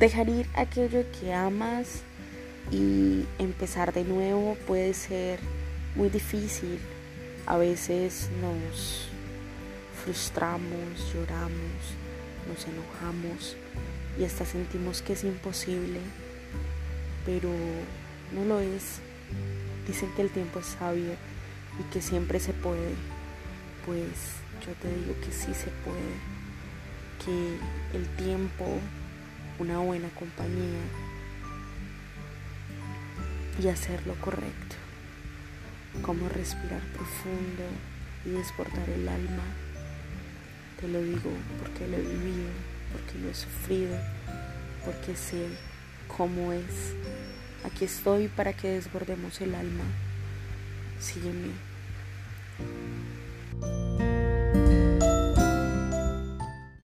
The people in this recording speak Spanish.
Dejar ir aquello que amas y empezar de nuevo puede ser muy difícil. A veces nos frustramos, lloramos, nos enojamos y hasta sentimos que es imposible, pero no lo es. Dicen que el tiempo es sabio y que siempre se puede. Pues yo te digo que sí se puede, que el tiempo, una buena compañía y hacer lo correcto, como respirar profundo y desbordar el alma. Te lo digo porque lo he vivido, porque lo he sufrido, porque sé cómo es. Aquí estoy para que desbordemos el alma. Sígueme.